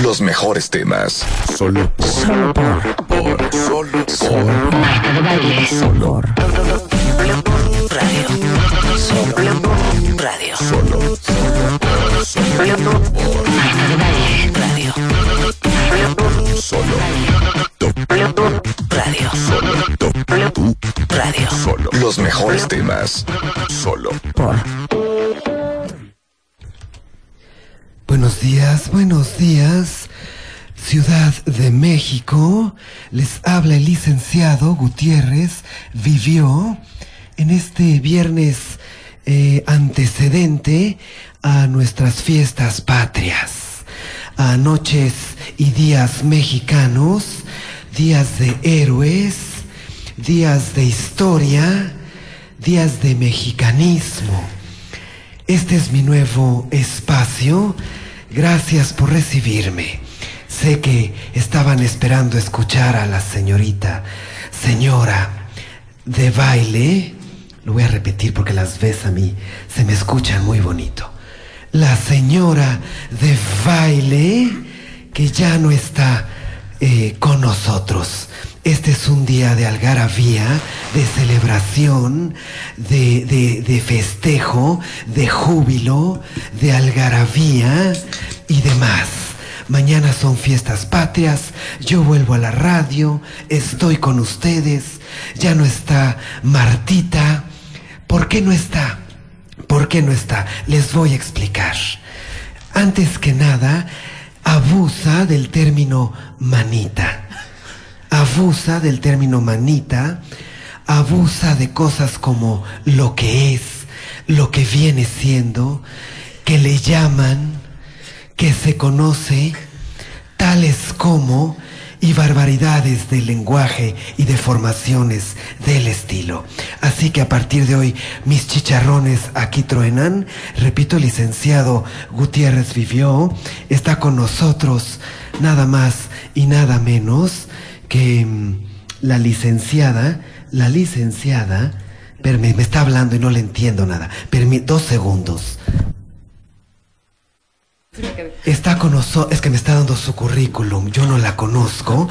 Los mejores temas. Solo por. Solo por. por solo por. Marta de baile. Solo. Por. Radio. Solo. Radio. Solo. Marta de baile. Radio. Solo. Radio. Solo. Radio. Solo. Los mejores temas. Solo. Por. Buenos días, buenos días. Ciudad de México, les habla el licenciado Gutiérrez Vivió en este viernes eh, antecedente a nuestras fiestas patrias, a noches y días mexicanos, días de héroes, días de historia, días de mexicanismo. Este es mi nuevo espacio. Gracias por recibirme. Sé que estaban esperando escuchar a la señorita, señora de baile. Lo voy a repetir porque las ves a mí se me escuchan muy bonito. La señora de baile que ya no está eh, con nosotros. Este es un día de algarabía, de celebración, de, de, de festejo, de júbilo, de algarabía y demás. Mañana son fiestas patrias, yo vuelvo a la radio, estoy con ustedes, ya no está Martita. ¿Por qué no está? ¿Por qué no está? Les voy a explicar. Antes que nada, abusa del término manita. Abusa del término manita, abusa de cosas como lo que es, lo que viene siendo, que le llaman, que se conoce, tales como y barbaridades del lenguaje y de formaciones del estilo. Así que a partir de hoy mis chicharrones aquí truenan. Repito, el licenciado Gutiérrez Vivió está con nosotros nada más y nada menos que mm, la licenciada, la licenciada, perme, me está hablando y no le entiendo nada. Permi, dos segundos. Está con es que me está dando su currículum, yo no la conozco.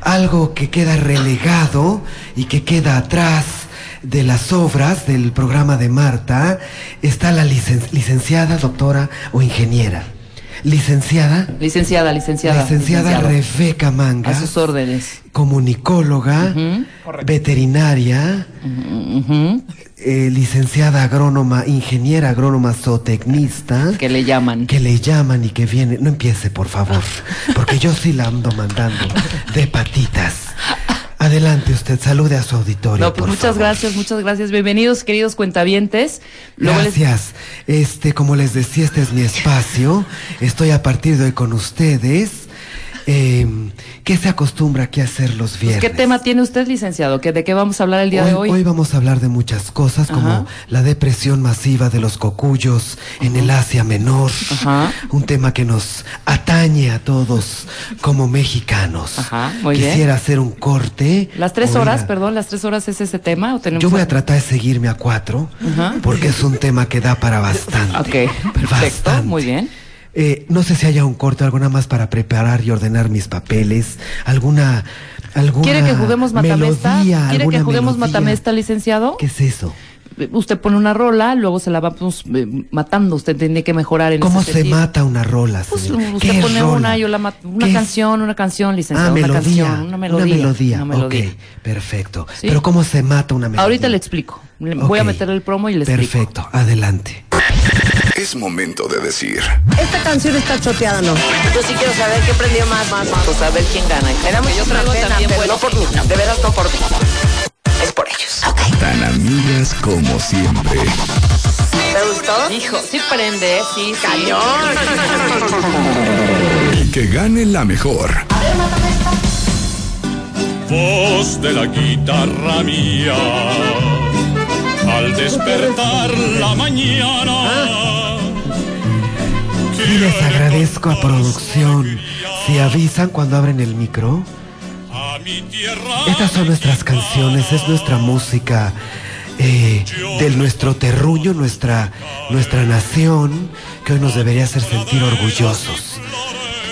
Algo que queda relegado y que queda atrás de las obras del programa de Marta está la licen- licenciada, doctora o ingeniera. Licenciada, Licenciada, licenciada. licenciada. Rebeca Manga, A sus órdenes. comunicóloga, veterinaria, eh, licenciada agrónoma, ingeniera agrónoma zootecnista. Que le llaman. que le llaman y que viene. No empiece, por favor, porque yo sí la ando mandando de patitas. Adelante usted, salude a su auditorio. No, pues por muchas favor. gracias, muchas gracias. Bienvenidos, queridos cuentavientes. Luego les- Gracias. Este, como les decía, este es mi espacio. Estoy a partir de hoy con ustedes. Eh, ¿Qué se acostumbra aquí a hacer los viernes? ¿Qué tema tiene usted, licenciado? ¿Que ¿De qué vamos a hablar el día de hoy? Hoy vamos a hablar de muchas cosas como Ajá. la depresión masiva de los cocuyos en el Asia Menor, Ajá. un tema que nos atañe a todos como mexicanos. Ajá, muy bien. Quisiera hacer un corte. Las tres horas, perdón, las tres horas es ese tema o tenemos. Yo voy a tratar de seguirme a cuatro, Ajá. porque es un tema que da para bastante. Ok, perfecto, Bastante. muy bien. Eh, no sé si haya un corte, algo nada más para preparar y ordenar mis papeles, alguna, alguna ¿Quiere que juguemos matamesta? melodía, ¿Quiere que alguna juguemos melodía. matamesta, licenciado? ¿Qué es eso? Usted pone una rola, luego se la vamos eh, matando. Usted tiene que mejorar en ¿Cómo ese se sentido. mata una rola, Pues usted ¿Qué pone rola? una, yo la mato. Una canción, una canción, licenciado. Ah, una melodía. canción, una melodía. Una melodía. Ok, perfecto. Sí. Pero ¿cómo se mata una melodía? Ahorita le explico. Voy a meter el promo y le explico. Perfecto, adelante. Es momento de decir. Esta canción está choteada, ¿no? Yo sí quiero saber qué prendió más, más, más. Pues a ver quién gana. Me da yo traigo también pero no por mí. De veras no por mí. Es por ellos. Tan amigas como siempre. ¿Te gustó? Hijo, sí prende, sí, sí. Y que gane la mejor. voz de la guitarra mía. Al despertar la mañana. Y les agradezco a producción. Si avisan cuando abren el micro. Estas son nuestras canciones, es nuestra música eh, de nuestro terruño, nuestra, nuestra nación, que hoy nos debería hacer sentir orgullosos.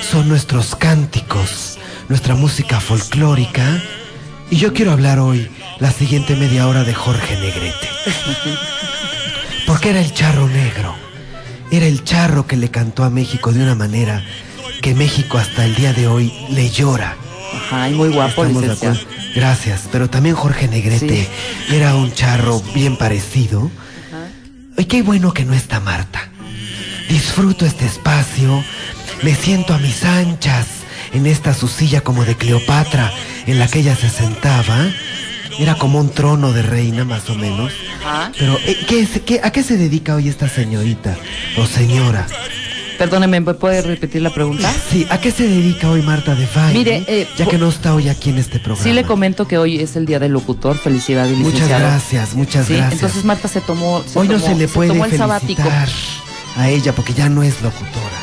son nuestros cánticos, nuestra música folclórica. Y yo quiero hablar hoy, la siguiente media hora, de Jorge Negrete. Porque era el charro negro. Era el charro que le cantó a México de una manera que México hasta el día de hoy le llora. Ajá, y muy guapo, Estamos. Gracias, pero también Jorge Negrete era un charro bien parecido. Ay, qué bueno que no está Marta. Disfruto este espacio, me siento a mis anchas en esta su silla como de Cleopatra en la que ella se sentaba. Era como un trono de reina, más o menos. Ajá. Pero, eh, ¿qué es- qué- ¿a qué se dedica hoy esta señorita o señora? Perdóneme, ¿me puede repetir la pregunta? Sí, ¿a qué se dedica hoy Marta de Valle? Mire, eh, ya po- que no está hoy aquí en este programa. Sí le comento que hoy es el día del locutor. Felicidades, Muchas licenciado. gracias, muchas Sí, gracias. entonces Marta se tomó. se Hoy no tomó- se le puede tomó el sabático. a ella porque ya no es locutora.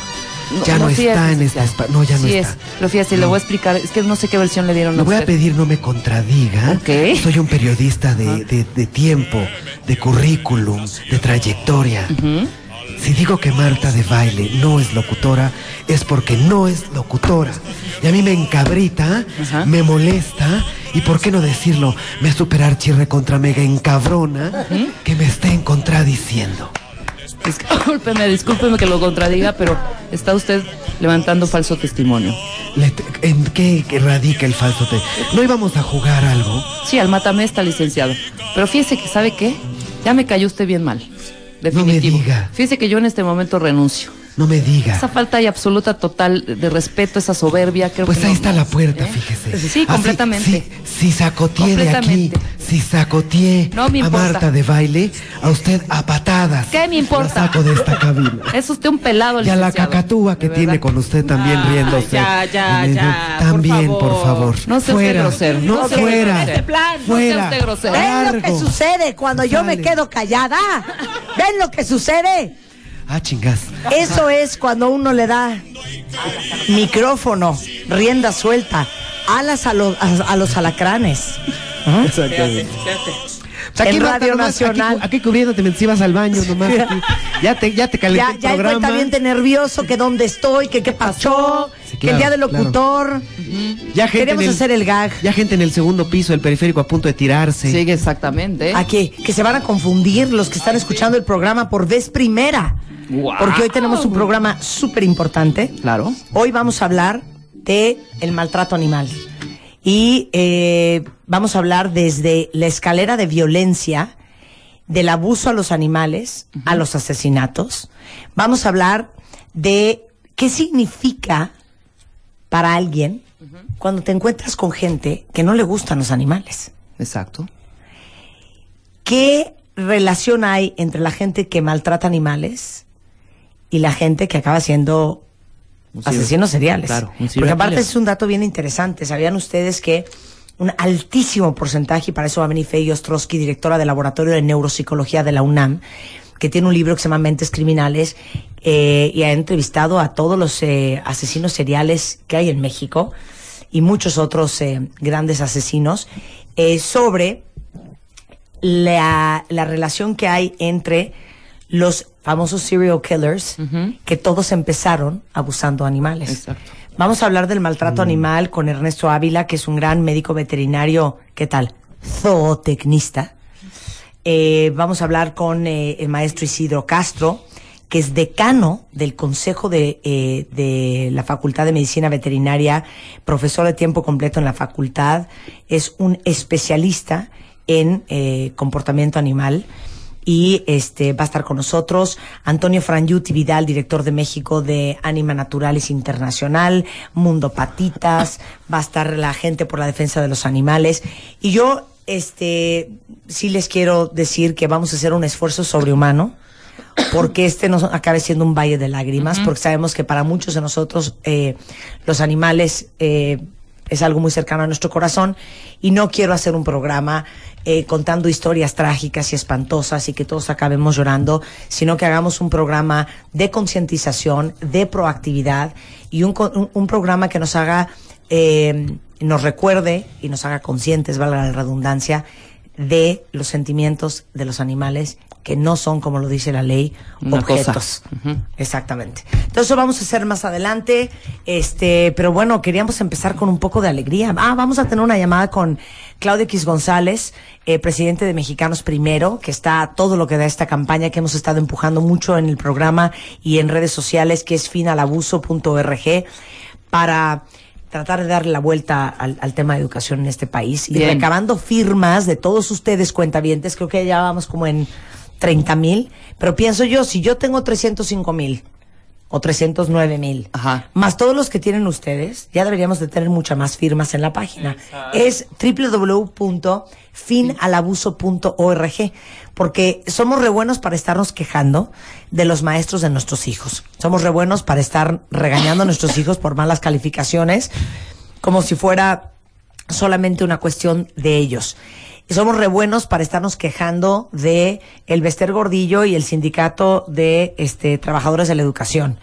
Ya no, sí es, está en este espacio. No, ya no sí está. es. Fíjate, le voy a explicar. Es que no sé qué versión le dieron Le voy a pedir no me contradiga. Soy un periodista de, de- de tiempo, de currículum, de trayectoria. Si digo que Marta de baile no es locutora, es porque no es locutora. Y a mí me encabrita, me molesta, y por qué no decirlo, me super chirre contra mega encabrona que me estén contradiciendo. Discúlpeme, discúlpeme que lo contradiga, pero está usted levantando falso testimonio. ¿En qué radica el falso te? ¿No íbamos a jugar algo? Sí, al mátame está licenciado. Pero fíjese que, ¿sabe qué? Ya me cayó usted bien mal. Definitivo. diga. Fíjese que yo en este momento renuncio. No me diga. Esa falta y absoluta total de respeto, esa soberbia, creo Pues que ahí no- está la puerta, ¿Eh? fíjese. Sí, completamente. Si, si sacoteé de aquí, Completamente. si sacoteé No me a importa. Marta de baile, a usted a patadas. ¿Qué me importa? La saco de esta cabina. Es usted un pelado, Y a la cacatúa que tiene con usted también Ah, riéndose. ya, ya, ya, por También, por favor. favor. No sea usted fuera. grosero, No, no usted fuera. Este plan, no sea fuera. usted grosero. ¿Ven lo que sucede cuando yo me quedo callada? ¿Ven lo que sucede? Ah, chingas. Eso es cuando uno le da micrófono, rienda suelta, alas a los, a, a los alacranes. Exactamente. En Radio Nacional. Aquí, aquí cubriéndote mientras ibas al baño nomás. aquí. Ya te, ya te calenté Ya, el ya el programa. cuentaviente nervioso, que dónde estoy, que qué pasó, Sí, que el día del claro. locutor. Ya gente Queremos el- hacer el gag. Ya gente en el segundo piso del periférico a punto de tirarse. Sí, exactamente. ¿A qué? Que se van a confundir los que están escuchando el programa por vez primera. Porque hoy tenemos un programa súper importante. Claro. Hoy vamos a hablar de el maltrato animal. Y eh, vamos a hablar desde la escalera de violencia, del abuso a los animales, a los asesinatos. Vamos a hablar de qué significa para alguien cuando te encuentras con gente que no le gustan los animales. Exacto. ¿Qué relación hay entre la gente que maltrata animales y la gente que acaba siendo asesinos seriales? Claro, Porque aparte es un dato bien interesante. ¿Sabían ustedes que un altísimo porcentaje, y para eso va a venir Fey Ostrowski, directora del Laboratorio de Neuropsicología de la UNAM, que tiene un libro que se llama Mentes Criminales, eh, y ha entrevistado a todos los eh, asesinos seriales que hay en México y muchos otros eh, grandes asesinos, sobre la, la relación que hay entre los famosos serial killers, que todos empezaron abusando animales. Exacto. Vamos a hablar del maltrato animal con Ernesto Ávila, que es un gran médico veterinario, ¿qué tal? Zootecnista. Eh, vamos a hablar con eh, el maestro Isidro Castro, que es decano del Consejo de, eh, de la Facultad de Medicina Veterinaria, profesor de tiempo completo en la facultad, es un especialista en eh, comportamiento animal y este va a estar con nosotros Antonio Frangiuti Vidal, director de México de Anima Naturalis Internacional, Mundo Patitas, va a estar la gente por la defensa de los animales. Y yo este sí les quiero decir que vamos a hacer un esfuerzo sobrehumano porque este no acabe siendo un valle de lágrimas, porque sabemos que para muchos de nosotros eh, los animales eh, es algo muy cercano a nuestro corazón y no quiero hacer un programa eh, contando historias trágicas y espantosas y que todos acabemos llorando, sino que hagamos un programa de concientización, de proactividad y un, un- un programa que nos haga, eh, nos recuerde y nos haga conscientes, valga la redundancia, de los sentimientos de los animales que no son, como lo dice la ley, Una objetos. Exactamente. Entonces eso vamos a hacer más adelante. Este, pero bueno, queríamos empezar con un poco de alegría. Ah, vamos a tener una llamada con Claudio X González, eh, presidente de Mexicanos Primero, que está a todo lo que da esta campaña que hemos estado empujando mucho en el programa y en redes sociales, que es finalabuso.org, para tratar de darle la vuelta al, al tema de educación en este país y recabando firmas de todos ustedes cuentavientes, creo que ya vamos como en 30 mil, pero pienso yo, si yo tengo 305 mil o 309 mil, más todos los que tienen ustedes, ya deberíamos de tener muchas más firmas en la página. Es www.finalabuso.org, porque somos re buenos para estarnos quejando de los maestros de nuestros hijos. Somos re buenos para estar regañando a nuestros hijos por malas calificaciones, como si fuera solamente una cuestión de ellos. Y somos re buenos para estarnos quejando de el Bester Gordillo y el sindicato de este trabajadores de la educación.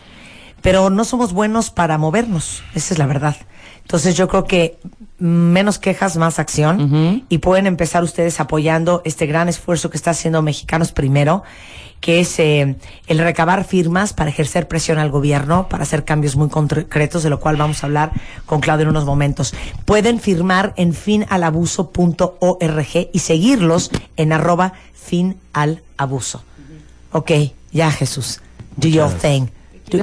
Pero no somos buenos para movernos, esa es la verdad. Entonces yo creo que menos quejas, más acción y pueden empezar ustedes apoyando este gran esfuerzo que está haciendo Mexicanos Primero, que es eh, el recabar firmas para ejercer presión al gobierno, para hacer cambios muy concretos, de lo cual vamos a hablar con Claudio en unos momentos. Pueden firmar en finalabuso.org y seguirlos en arroba finalabuso. Ok, ya Jesús. Do your thing. Do.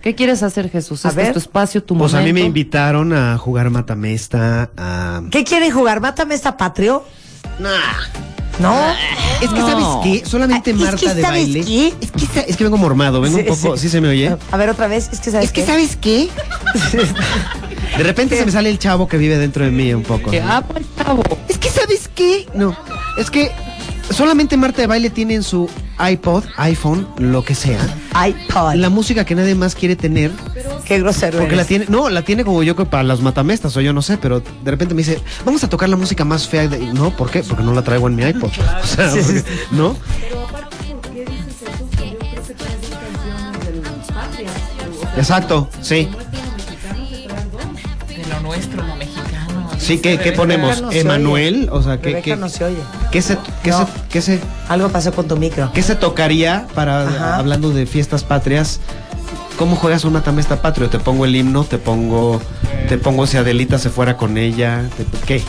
¿Qué quieres hacer, Jesús? A Este ver. es tu espacio, tu Pues a momento. mí me invitaron a jugar matamesta, a... ¿Qué quieren jugar? ¿Mátame esta patrio? ¿No? Es que, No. ¿sabes qué? Solamente Ah, es que, Marta de ¿sabes baile... qué? Es que, es que vengo mormado, vengo Sí, un poco... sí. ¿Sí se me oye? A ver, otra vez. Es que sabes Es que, qué? ¿sabes qué? De repente se me sale el chavo que vive dentro de mí un poco. Que, ¿no? ah, pues, chavo. Es que, ¿sabes qué? No, es que solamente Marta de Baile tiene en su iPod, iPhone, lo que sea, iPod. la música que nadie más quiere tener, Qué grosero porque la tiene, no, la tiene como yo que para las matamestas o yo no sé, pero de repente me dice, vamos a tocar la música más fea, de... no, ¿por qué? Porque no la traigo en mi iPod, o sea, Sí, sí, porque- sí. ¿no? Exacto, sí. De lo nuestro. Sí, ¿qué, qué ponemos? No se ¿Emanuel? O sea, ¿qué, qué, no se oye. qué se, qué, No. se, qué se Algo pasó con tu micro. ¿Qué se tocaría para Ajá. hablando de fiestas patrias? ¿Cómo juegas un matamesta patrio? Te pongo el himno, te pongo te pongo si Adelita se fuera con ella, te- ¿qué?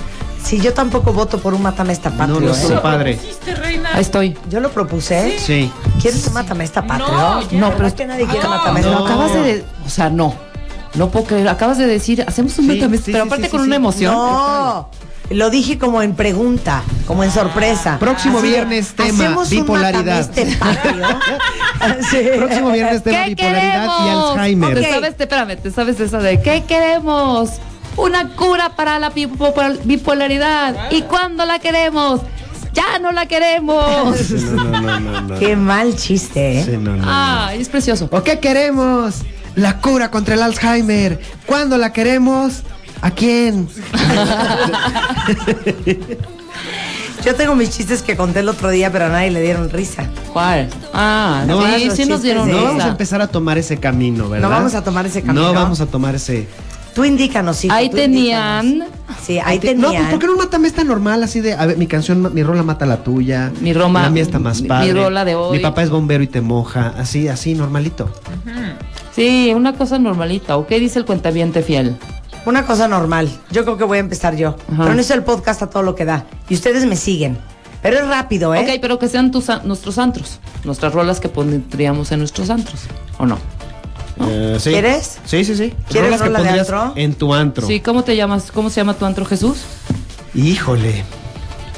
Sí, yo tampoco voto por un Mátame esta patrio. no, no ¿eh? padre. Ahí estoy. Yo lo propuse. Sí. ¿Quieres un Mátame esta patrio? No. No, pero es que nadie quiere No, Mátame esta no. acabas de... O sea, no. No puedo creer. Acabas de decir, hacemos un Sí, pero sí, aparte sí, con sí, una sí. emoción. No. Lo dije como en pregunta, como en sorpresa. Próximo Así viernes, tema, ¿hacemos un bipolaridad. Este? Sí. Próximo viernes tema ¿Qué bipolaridad y? Alzheimer. ¿Te Ok. sabes, te- espérame, ¿te sabes esa de qué queremos? Una cura para la bipo- bipolaridad. ¿Y cuándo la queremos? Ya no la queremos. Sí, No, no, no, no, no. Qué mal chiste, ¿eh? Sí, no, no, no. Ay, es precioso. ¿O qué queremos? La cura contra el Alzheimer. ¿Cuándo la queremos? ¿A quién? Yo tengo mis chistes que conté el otro día, pero a nadie le dieron risa. ¿Cuál? Ah, No, sí, sí nos dieron de- No vamos a risa. empezar a tomar ese camino, ¿verdad? No vamos a tomar ese camino. No vamos a tomar ese. Tú indícanos, hijo. Ahí tú tenían indícanos. Sí, ahí Te- No, tenían. pues ¿por qué no un matamesta normal así de, a ver, mi canción, mi rola mata la tuya. Mi Roma- La mía está más mi- padre. mi rola de hoy. Mi papá es bombero y te moja, así, así, normalito. Sí, una cosa normalita. ¿O qué dice el cuentaviente fiel? Una cosa normal. Yo creo que voy a empezar yo. Ajá. Pero no es el podcast a todo lo que da. Y ustedes me siguen. Pero es rápido, ¿eh? Ok, pero que sean tus, an- nuestros antros. Nuestras rolas que pondríamos en nuestros antros. ¿O no? Eh, sí. ¿Quieres? Sí, sí, sí. ¿Quieres Rolas que rola de antro? En tu antro. Sí, ¿cómo te llamas? ¿Cómo se llama tu antro, Jesús? Híjole.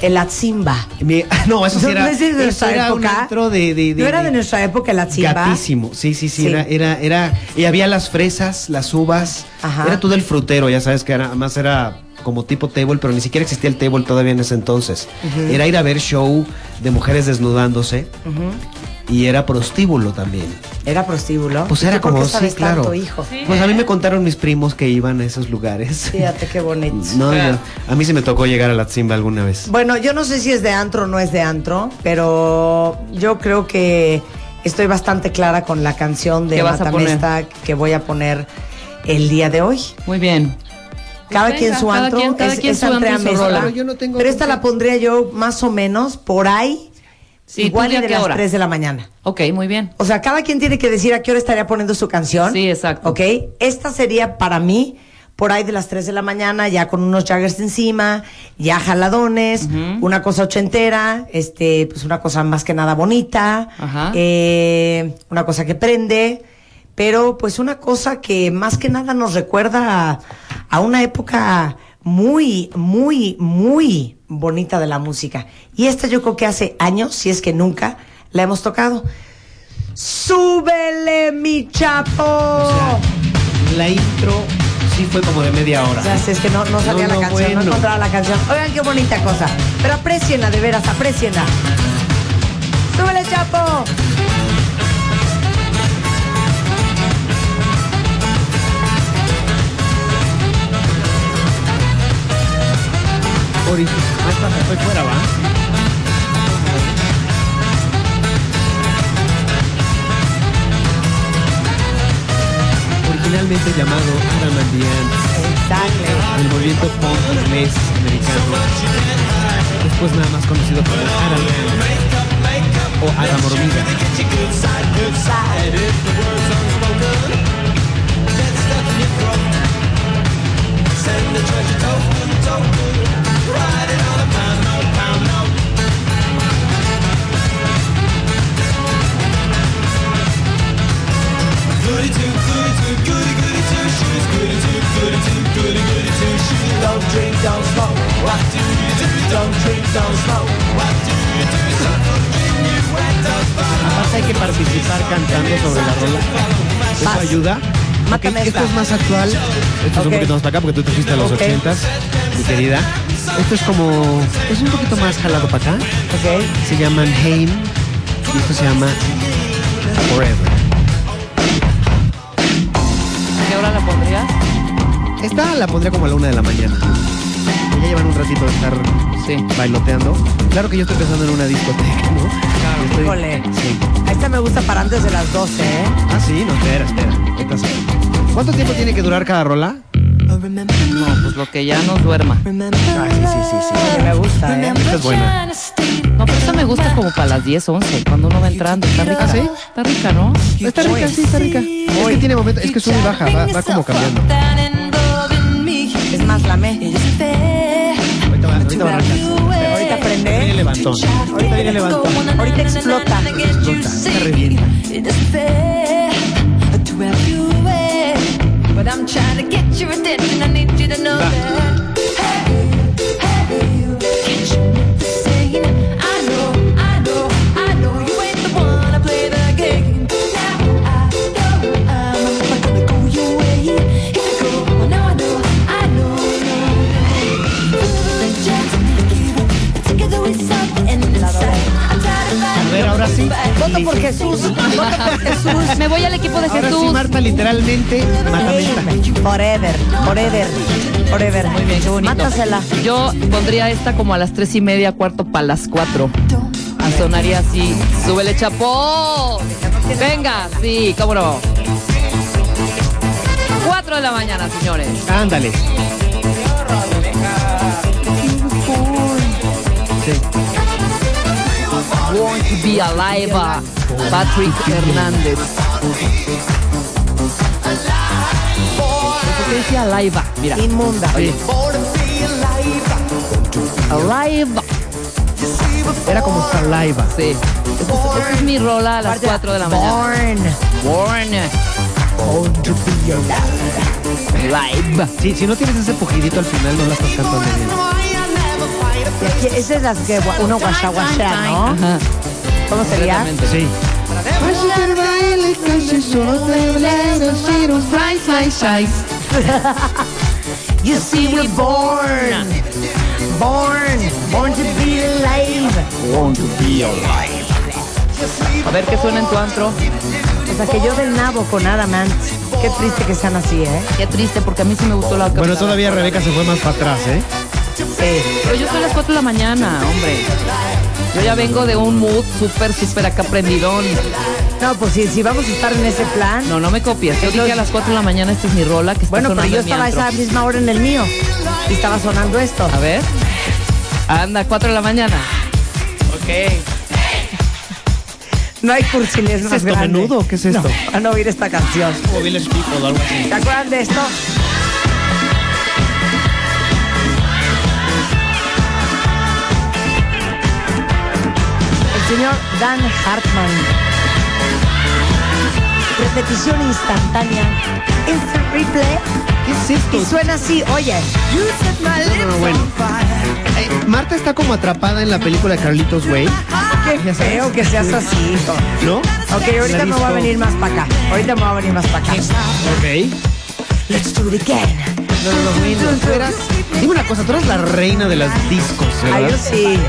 El Atzimba. Mi- no, eso sí era, no es de eso nuestra era un época. antro de, de, de- ¿No era de de- nuestra época el Atzimba? Gatísimo, sí, sí, sí, Sí. Era, era, era, y había las fresas, las uvas, Ajá. era todo el frutero, ya sabes que era, además era como tipo table, pero ni siquiera existía el table todavía en ese entonces. Era ir a ver show de mujeres desnudándose y era prostíbulo también. Era prostíbulo. Pues ¿Y era como, sí, claro. tanto, hijo? Pues a mí me contaron mis primos que iban a esos lugares. Fíjate qué bonito. No, yo- a mí sí me tocó llegar a la Zimba alguna vez. Bueno, yo no sé si es de antro o no es de antro, pero yo creo que estoy bastante clara con la canción de ¿Qué vas a Matamesta que voy a poner el día de hoy. Muy bien. Cada Venga, quien su cada antro, quien- cada es, quien es su antro Andrea y su Mesta. rola. Pero yo no tengo Pero esta la pondría yo más o menos por ahí, Sí, igual ¿tú y de las hora? 3 de la mañana. Ok, muy bien. O sea, cada quien tiene que decir a qué hora estaría poniendo su canción. Sí, exacto. ¿Ok? Esta sería para mí por ahí de las 3 de la mañana, ya con unos Jaggers encima, ya jaladones, una cosa ochentera, este, pues una cosa más que nada bonita, Ajá. eh, una cosa que prende, pero pues una cosa que más que nada nos recuerda a, a una época muy, muy, muy bonita de la música. Y esta yo creo que hace años, si es que nunca, la hemos tocado. ¡Súbele, mi chapo! La intro sí fue como de media hora. Ya sé, es que no, no salía No, la canción, no encontraba la canción. Oigan qué bonita cosa. Pero aprecienla, de veras, aprecienla. ¡Súbele, chapo! Originalmente llamado Adam and the Ants, el movimiento punk inglés americano. Después nada más conocido como Adam Ant o Adam Hormiga. Hay que participar cantando sobre la rola. ¿Eso ayuda? Esto es más actual. Esto es un poquito más para acá porque tú te fuiste a los Ok. 80s, mi querida. Esto es como... Es un poquito más jalado para acá. Ok. Se llaman Haim y esto se llama Forever. Hora la pondrías? Esta la pondría como a la una de la mañana. Ya llevan un ratito de estar Sí. bailoteando. Claro que yo estoy pensando en una discoteca, ¿no? Claro. Estoy... Híjole. Sí. A esta me gusta para antes de las 12, ¿eh? Ah, sí, no, espera, espera. Esta sí. ¿Cuánto tiempo tiene que durar cada rola? No, pues lo que ya nos duerma. Ah, sí, sí, sí, sí. Oye, me gusta, ¿eh? Esta es buena. No, pero esta me gusta como para las 10, 11, cuando uno va entrando. Está rica. ¿Ah, sí? Está rica, ¿no? Está rica, sí, está rica. Es que tiene momentos, es que sube y baja, va, va como cambiando. Es más, la me. Ahorita va, ahorita va a arrancar. Espera. Ahorita Ahorita viene prende. levantón. Ahorita viene levantón. Ahorita explota. Explota, se revienta. But ahora sí. Voto por Jesús. Voto por Jesús. Me voy al equipo de Ahora sí, Jesús. Marta, literalmente. Forever, forever, forever. Muy bien, qué bonito. Mátasela. Yo pondría esta como a las tres y media, cuarto para las cuatro. Y sonaría así. ¡Súbele, chapo! Venga, sí, cómo no. Cuatro de la mañana, señores. Ándale. Sí. Born to be alive. Patrick Hernández. ¿Por qué decía alive? Mira. Inmunda. Oye. Alive. Era como saliva. Sí. Esta es, esta es mi rola a las Aparte, 4 de la mañana. Born. Born. Live. Sí, si no tienes ese pujidito al final, no la estás cantando bien. Esa es la que uno guasha guasha, ¿no? Ajá. ¿Cómo sería? Sí. You see we're born. Born. Born to be alive. A ver qué suena en tu antro. O sea, que yo del nabo con Adamant. Qué triste que sean así, ¿eh? Qué triste, porque a mí sí me gustó la Bueno, todavía Rebeca se fue más para atrás, ¿eh? Pero yo soy a las 4 de la mañana, hombre. Yo ya vengo de un mood súper, súper acá prendidón. No, pues si, si vamos a estar en ese plan. No, no me copies. Yo dije a las 4 de la mañana, esta es mi rola que está Bueno, pero sonando yo en mi estaba a antro. esa misma hora en el mío. Y estaba sonando esto. A ver. Anda, 4 de la mañana. Ok. No hay cursilés ¿Qué es esto, grande. menudo? ¿Qué es esto? No, van a oír esta canción. Como Village People o algo así. ¿Se acuerdan de esto? Señor Dan Hartman. Repetición instantánea. Instant replay. ¿Qué es esto? Y suena así, oye. No, no, bueno. Eh, Marta está como atrapada en la película de Carlitos Way, Qué feo que seas así. ¿no? Ok, ahorita me voy a venir más para acá. Ahorita me voy a venir más para acá. Ok. Let's do it again. No, no, no, bueno, tú eras- Dime una cosa, tú eres la reina de las discos, Ay, yo ¿verdad? sí.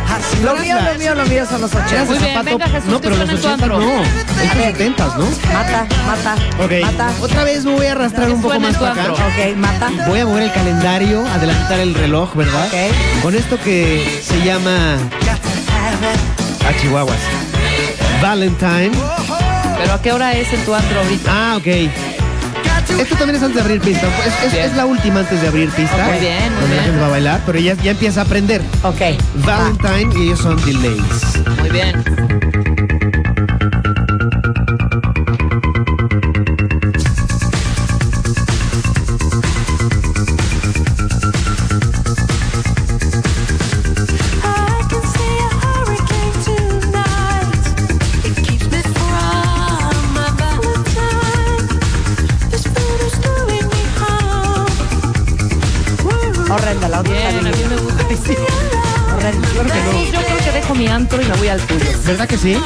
Lo mío, lo mío, lo mío son los Eras ochentas. de Muy bien, zapato- venga, Jesús, no, pero los suena en tu 80 antro. no. Es los 70 ¿no? Mata, mata, Ok. mata. Otra vez me voy a arrastrar un poco suena más tu para acá. antro. Ok, mata. Voy a mover el calendario, adelantar el reloj, ¿verdad? Ok. Con esto que se llama a Chihuahuas. Valentine. Pero ¿a qué hora es en tu antro ahorita? Ah, ok. Esto también es antes de abrir pista. Es, es- la última antes de abrir pista. Muy bien, muy Donde la gente va a bailar, pero ya, ya empieza a aprender. Ok. Valentine y ellos son Delays. Muy bien. Horrenda, la otra Bien, está a mí me gusta. Horrenda. Jesús, yo creo que dejo mi antro y me voy al tuyo. ¿Verdad que sí?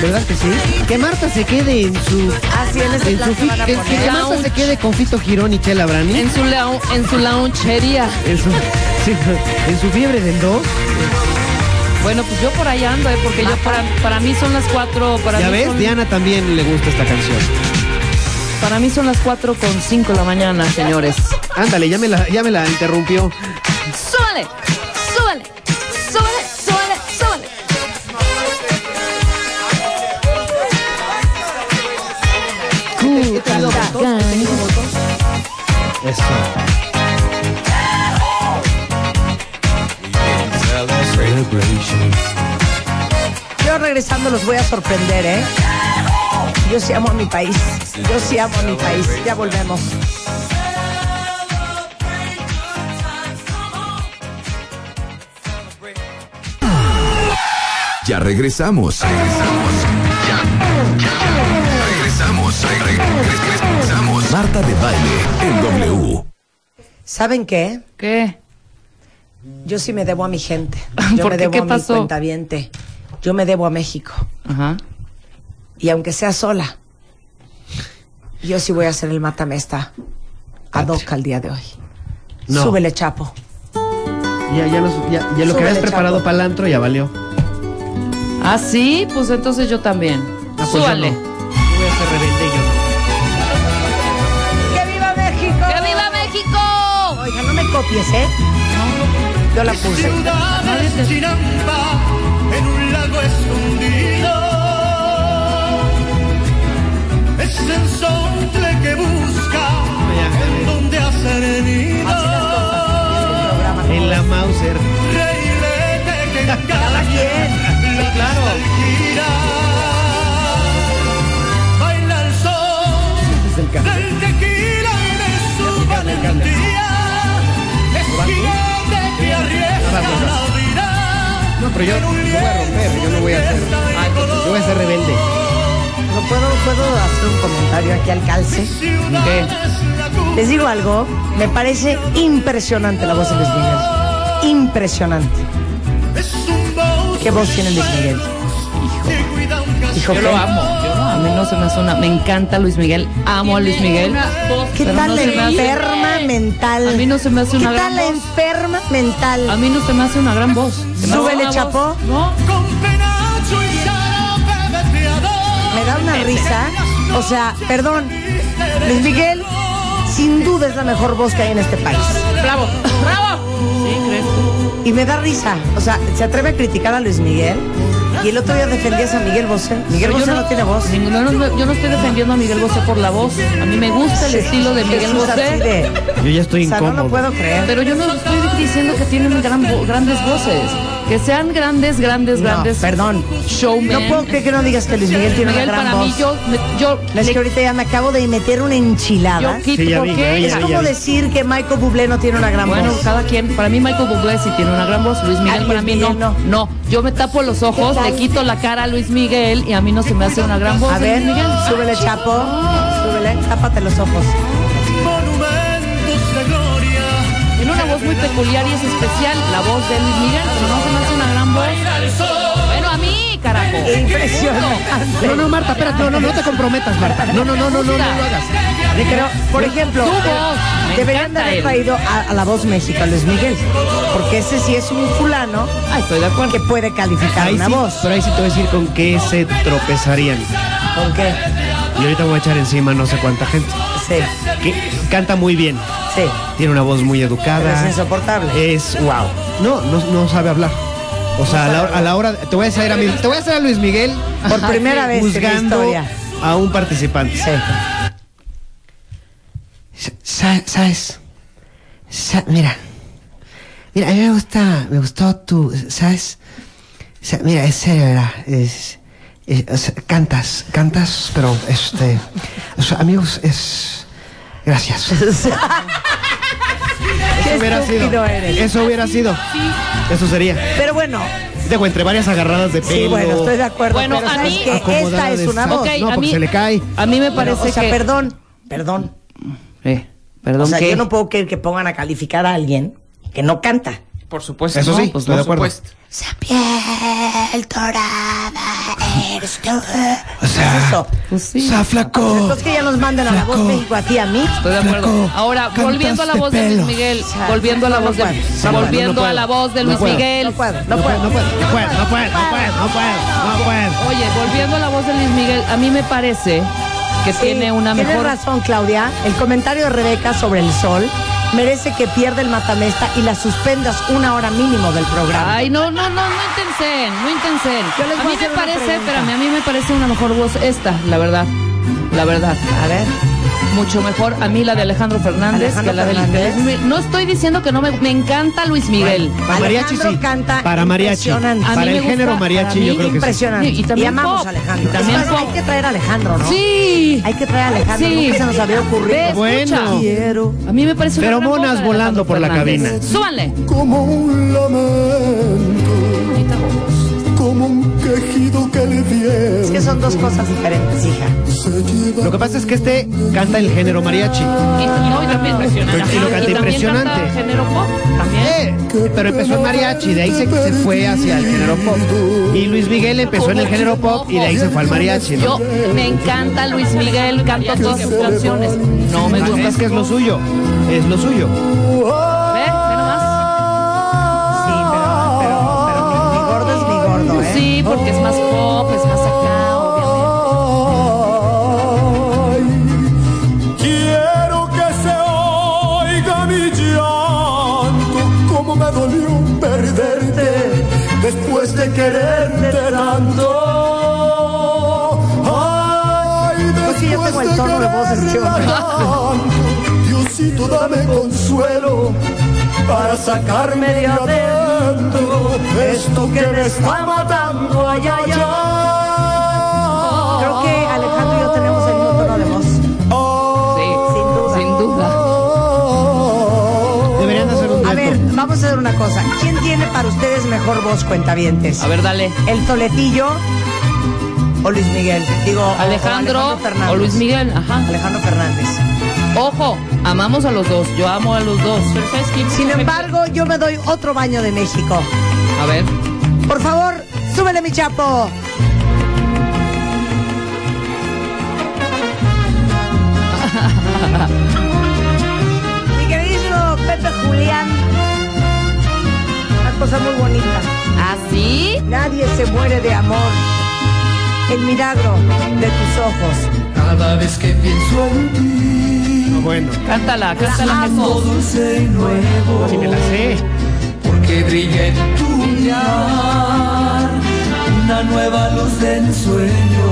¿Verdad que sí? Que Marta se quede en su. Así en ese En plan su fi- van a que. Marta se quede con Fito Girón y Chela Brani. En su, lau- en su loungería. En su, sí, en su fiebre del 2. Bueno, pues yo por ahí ando, ¿eh? porque yo para, para mí son las cuatro. Para Ya mí ves, son- Diana también le gusta esta canción. Para mí son las cuatro con cinco de la mañana, señores. Ándale, ya me la, ya me la interrumpió. ¡Súbale! ¡Súbale! ¡Súbale! ¡Súbale! ¡Súbale! ¿Qué te digo, votos? ¿Qué te digo, votos? Eso. Yo regresando los voy a sorprender, ¿eh? Yo sí amo a mi país. Yo sí amo a mi país. Ya volvemos. Ya regresamos. Regresamos. Ya, ya. Regresamos. Re- re- regresamos. Marta de baile en W. ¿Saben qué? ¿Qué? Yo sí me debo a mi gente. Yo ¿Por me qué? debo ¿Qué a mi pasó? cuentaviente. Yo me debo a México. Ajá. Y aunque sea sola, yo sí voy a hacer el matamesta ad hoc al día de hoy. No. Súbele, Chapo. Ya, ya, los- ya, ya lo que habías preparado Chapo. para el antro ya valió. Ah, sí, pues entonces yo también. Ah, pues yo no. Voy a ser rebelde yo no. ¡Que viva México! ¡Que viva México! Oiga, no me copies, ¿eh? Yo la puse. Hampa, en un lago escondido. Hacer. Así las cosas. Este. En la Mauser. Reilete que Cada quien. la claro. Baila el sol es el del tequila y de su valentía. Es que arriesga la vida. No, pero yo, yo voy a romper, yo no voy a ser. Yo voy a ser rebelde. ¿No puedo, ¿Puedo hacer un comentario aquí al calce? ¿Qué? Les digo algo, me parece impresionante la voz de Luis Miguel. Impresionante. ¿Qué voz tiene Luis Miguel? Hijo, Yo ¿qué? lo amo. Yo lo amo. A mí no se me hace una. Me encanta Luis Miguel. Amo a Luis Miguel. ¿Qué tal no la hace- enferma mental? A mí no se me hace una ¿Qué gran tal la voz. enferma mental? A mí no se me hace una gran voz. Súbele, voz- No. Con penacho y jarabe veteador. Me da una risa. O sea, perdón, Luis Miguel, sin duda es la mejor voz que hay en este país. Bravo. Bravo. Sí, crees tú. Y me da risa. O sea, se atreve a criticar a Luis Miguel. Y el otro día defendías a Miguel Bosé. Miguel Bosé yo no, tiene voz. Ninguno, no, no, yo no estoy defendiendo a Miguel Bosé por la voz. A mí me gusta el Sí, estilo de Miguel Bosé. de- Yo ya estoy O sea, no incómodo. lo puedo creer. Pero yo no estoy diciendo que tienen gran grandes voces. Que sean grandes, grandes, No, grandes. perdón. Showmen. No puedo creer que no digas que Luis Miguel tiene Miguel, una gran para voz. mí, yo, me- yo, Es le- que ahorita ya me acabo de meter una enchilada. yo quito, Sí, ya ¿por vi, qué? ya es como decir que Michael Bublé no tiene una gran Bueno, voz. cada quien. Para mí Michael Bublé sí tiene una gran voz. Luis Miguel Ah, para Luis mí no. Miguel no. yo me tapo los ojos, le quito la cara a Luis Miguel y a mí no se me hace una gran voz. A de ver, Miguel. súbele, Chapo. Súbele, tápate los ojos. Muy peculiar y es especial la voz de Luis Miguel, pero no se me hace una gran voz. Bueno, a mí, carajo. Impresionante. No, no, Marta, espérate, no, no, no te comprometas, Marta. No, no, no, no, no, no lo hagas. Pero, por ejemplo, Tu voz, me deberían de haber traído a, a la voz México a Luis Miguel. Porque ese sí es un fulano Ah, estoy de acuerdo. que puede calificar Ahí una sí, voz. pero ahí sí te voy a decir con qué se tropezarían. ¿Con qué? Y ahorita voy a echar encima no sé cuánta gente. Sí, Que canta muy bien. sí. Tiene una voz muy Pero educada. es insoportable. Es wow. No, no, no sabe hablar. O sea, a la, a la hora, te voy a hacer a, mi- te voy a hacer a Luis Miguel Por primera vez en la juzgando a un participante. Sí. Sa- ¿Sabes? Sa- mira. Mira, a mí me gusta, me gustó tu, ¿sabes? Sa- mira, es serio, ¿verdad? Es, es- sea, cantas, cantas, pero este, o sea, amigos, es, gracias. Qué Eso hubiera sido. eres. Eso hubiera sido. Eso sería. Pero bueno, Dejo entre varias agarradas de pelo. sí, bueno, estoy de acuerdo. Bueno, pero a ¿sabes mí- acomodada Esta es una voz. Ok, No, a mí, se le cae. A mí me Bueno, parece o sea, que. perdón, perdón. Eh, perdón, O sea, ¿qué? yo no puedo creer que pongan a calificar a alguien que no canta. Por supuesto. Eso no, sí, pues de acuerdo. supuesto. Esa piel dorada. O ¿Qué es sea, eso? Pues sí. o sea, flaco. Entonces que ya nos manden a la voz. México a ti, a mí. Estoy de acuerdo. Flaco, Ahora, volviendo a la voz de Luis. Miguel, sea, volviendo a la voz de, volviendo a la voz de Luis. Miguel. No puedo, no puedo, no puedo, no puedo, no puedo, no puedo, no puedo. Oye, volviendo a la voz de Luis Miguel, a mí me parece que Sí, tiene una tienes mejor. razón, Claudia. El comentario de Rebeca sobre el sol merece que pierda el matamesta y la suspendas una hora mínimo del programa. Ay, no, no, no, no intensen, no intensen. A mí me parece, espérame, a mí me parece una mejor voz esta, la verdad. La verdad. A ver. Mucho mejor a mí la de Alejandro Fernández Alejandro que la de Fernández. Luis Miguel. No estoy diciendo que no me. Me encanta Luis Miguel. Para mariachi sí. canta Para mariachi. impresionante. A mí Para me el género mariachi yo creo que sí. Impresionante. Y también amamos pop. a Alejandro. Y también hay que traer a Alejandro, ¿no? Sí. Hay que traer a Alejandro. Sí. Nunca se nos había ocurrido. Bueno. Quiero. A mí me parece voz de volando por la cabina. Súbanle. Como un lamento. Como un quejido que le dieron. Es que son dos cosas diferentes, hija. Lo que pasa es que este canta el género mariachi. Y, y no, y también impresionante. Y lo canta impresionante. Canta género pop también. Eh, pero empezó en mariachi, de ahí se, se fue hacia el género pop. Y Luis Miguel empezó en el género pop y de ahí se fue al mariachi, Yo ¿no? me encanta Luis Miguel, canto todas sus canciones. No me Ah, gusta. Es que es lo suyo, es lo suyo. Sí, porque es más pop, es más acá, obviamente. Ay, quiero que se oiga mi llanto, como me dolió perderte después de quererte tanto. Ay, Pues sí, yo tengo el después de tono de voz de quererte Chema. tanto, Diosito, dame consuelo para sacarme de adentro esto que me está matando. Ay, ay, ay. Creo que Alejandro y yo tenemos el mismo tono de voz. Sí, sin duda. Deberían hacer un A ver, vamos a hacer una cosa. ¿Quién tiene para ustedes mejor voz, cuentavientes? A ver, dale. ¿El Toletillo o Luis Miguel? Digo, o Alejandro Fernández. o Luis Miguel, ajá. Alejandro Fernández. Ojo, amamos a los dos. Yo amo a los dos. Pero ¿sabes quién? Sin embargo, yo me doy otro baño de México. A ver. Por favor, súbele mi chapo. mi queridísimo Pepe Julián. Una cosa muy bonita. ¿Ah, sí? Nadie se muere de amor. El milagro de tus ojos. Cada vez que pienso en ti, No, bueno, Cántala, cántala, amo dulce y nuevo, si me la sé. porque brilla en tu mirar una nueva luz de ensueño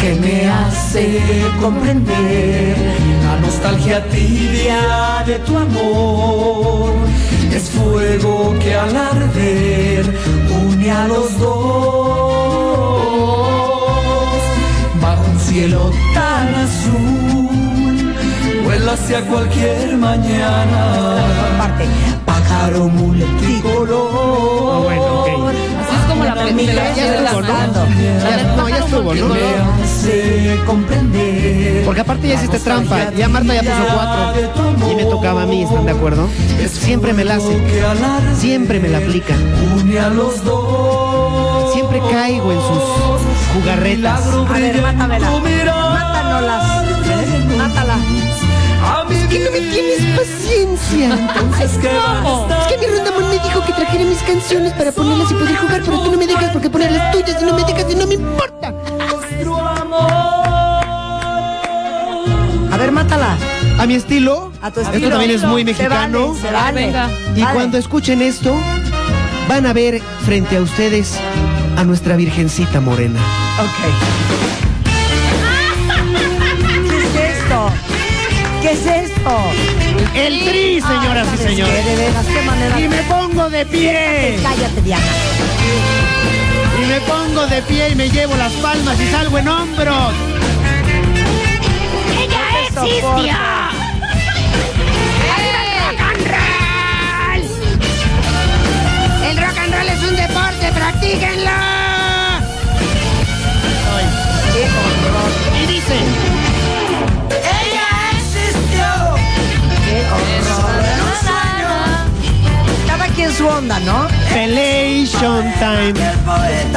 que me hace comprender la nostalgia tibia de tu amor. Es fuego que al arder une a los dos. Bajo un cielo tan azul, hacia cualquier mañana. Parte. Pájaro multicolor. Bueno, ok. Así es como la ¿no? Ya- estuvo, ¿no? Me hace comprender. Porque aparte ya hiciste trampa. Ya Marta ya puso cuatro. Y me tocaba a mí, ¿están de acuerdo? Siempre me la hace. Siempre me la aplica. une a los dos. Siempre caigo en sus jugarretas. A ver, mátamela. Mátanoslas. Mátala. Que no me tienes paciencia. Entonces, ¿qué? Es que mi Rondamón me dijo que trajera mis canciones para ponerlas y poder jugar, pero tú no me dejas porque poner las tuyas y no me dejas y no me importa. Nuestro amor. A ver, mátala. A mi estilo. A tu Esto estilo. también es muy Se mexicano. vale, se vale. Venga. Y Vale. cuando escuchen esto, van a ver frente a ustedes a nuestra Virgencita Morena. Ok. Es esto? El tri, señoras y ¿Sabes señores. qué? De veras, qué manera. Y me pongo de pie. Cállate, Diana. Y me pongo de pie y me llevo las palmas y salgo en hombros. ¡Ella existía! El rock and roll es un deporte, practíquenlo. Y dice, Cada quien su onda, ¿no? Pelation time.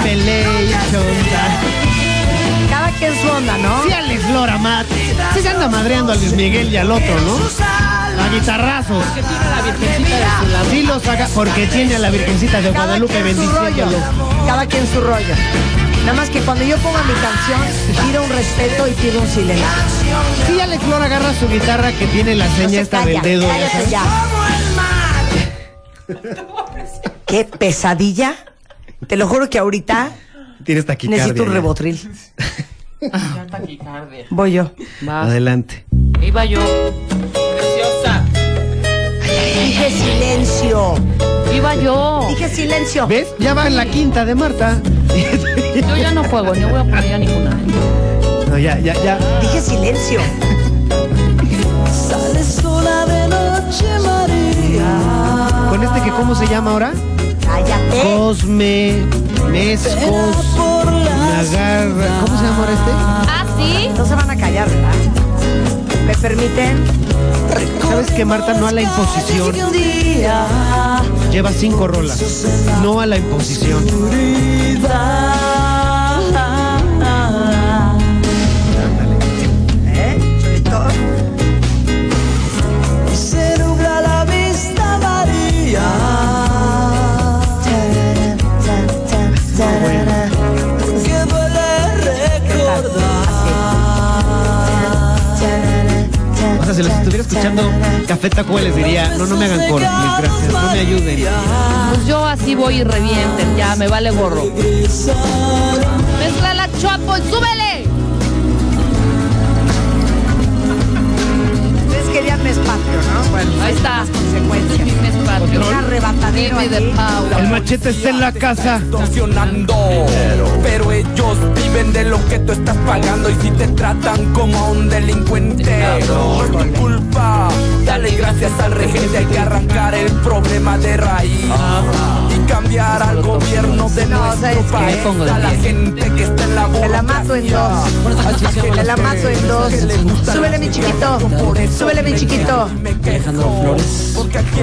Pelation time. Cada quien su onda, ¿no? Sí, Alex Lora, Matt. Sí se anda madreando a Luis Miguel y al otro, ¿no? A guitarrazos. Sí lo saca porque tiene a la Virgencita de Cada Guadalupe quien su rollo. bendiciéndolo. Cada quien su rollo. Nada más que cuando yo ponga mi canción, pido un respeto y pido un silencio. Sí, Alex Lora agarra su guitarra que tiene la No seña se esta calla, del dedo. sabes. ya. Qué pesadilla. Te lo juro que ahorita Tienes taquicardia. necesito un rebotril. Taquicardia. Voy yo. Va. Adelante. Iba yo. Preciosa. Dije silencio. Iba yo. Dije silencio. ¿Ves? Ya va en la quinta de Marta. Yo ya no juego, no voy a poner ya ninguna. No, ya, ya, ya. Dije silencio. Que, ¿cómo se llama ahora? Cállate. Cosme, la Nagarra. ¿Cómo se llama ahora este? ¿Ah, sí? No se van a callar, ¿verdad? ¿Me permiten? ¿Sabes que Marta no a la imposición? Lleva cinco rolas. No a la imposición. Tacuba les diría, no, no me hagan coro, gracias, no me ayuden. Pues yo así voy y revienten, ya me vale gorro. Mezcla la chapo, súbele. Ustedes querían mes patrio, ¿no? Bueno, Ahí está. consecuencias. Un arrebatadero aquí. El machete está en la casa. Pero ellos viven de lo que tú estás pagando y si te tratan como a un delincuente, no es tu culpa. Dale gracias al regente, hay que arrancar el problema de raíz y cambiar al gobierno de nuestro país. A la gente que está en la Te la mato en dos. Te la mato en dos. Súbele, mi chiquito. Súbele, mi chiquito.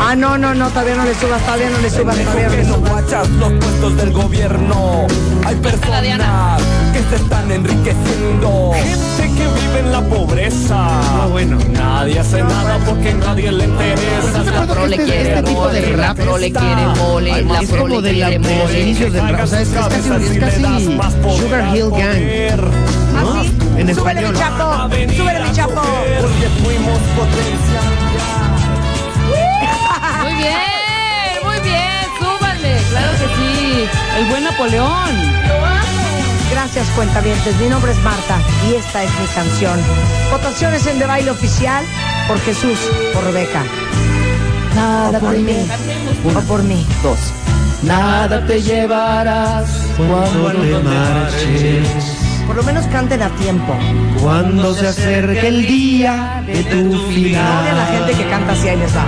Ah, no, no, no, todavía no le subas, todavía no le subas, todavía no le no subas. guachas los puestos del gobierno. Hay personas que se están enriqueciendo. Gente que vive en la pobreza. Ah, bueno. Nadie hace nada porque nadie le interesa. La pro le Este- quiere este tipo de mole, la rap pro le quiere mole, la pro le de, la, quiere mole. inicios del rap. O sea, es, es casi, es casi Sugar Hill Gang. ¿no? ¿Ah, sí? En Súbele, español. mi chapo. Súbele, mi chapo. Porque fuimos potencia. Claro que sí. El buen Napoleón. Gracias, cuentavientes. Mi nombre es Marta y esta es mi canción. Votaciones en De Baile Oficial por Jesús, por Rebeca. Nada por mí. O por mí. Dos. Nada te llevarás Cuando te marches, Por lo menos canten a tiempo. cuando se acerque el día de tu Odia a la gente final. que canta así, ahí les va.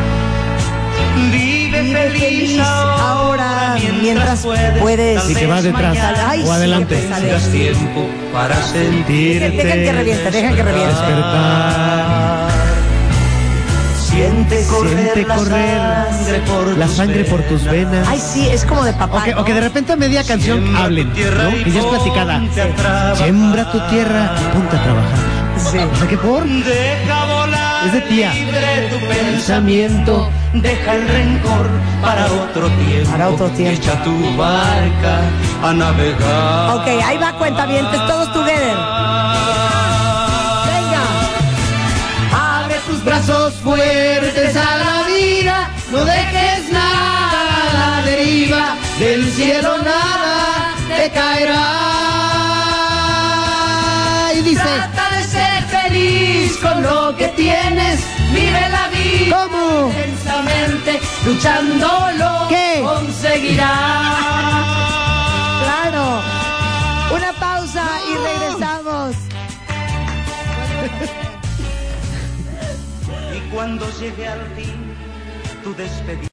Vive Vive feliz ahora mientras puedes. Y que va detrás Ay, o sí, adelante. que sale. tiempo para sentirte. Dejen que reviente, dejen que reviente. Despertar. Siente correr, Siente la correr sangre por la tus sangre por tus venas. Ay, sí, es como de papá. O que, o que de repente a media canción Siembra hablen, ¿no? y Que ya es platicada. Siembra tu tierra y ponte a trabajar. Sí. O sea que por Deja volar Es de tía. libre tu pensamiento, deja el rencor para otro tiempo. Para otro tiempo. Echa tu barca a navegar. Ok, ahí va cuenta bien, todos together. Venga. Abre tus brazos fuertes a la vida, no dejes feliz con lo que tienes, vive la vida ¿cómo? intensamente, luchándolo ¿Qué? conseguirás. Claro. Una pausa y regresamos. Y cuando llegue al fin tu despedida.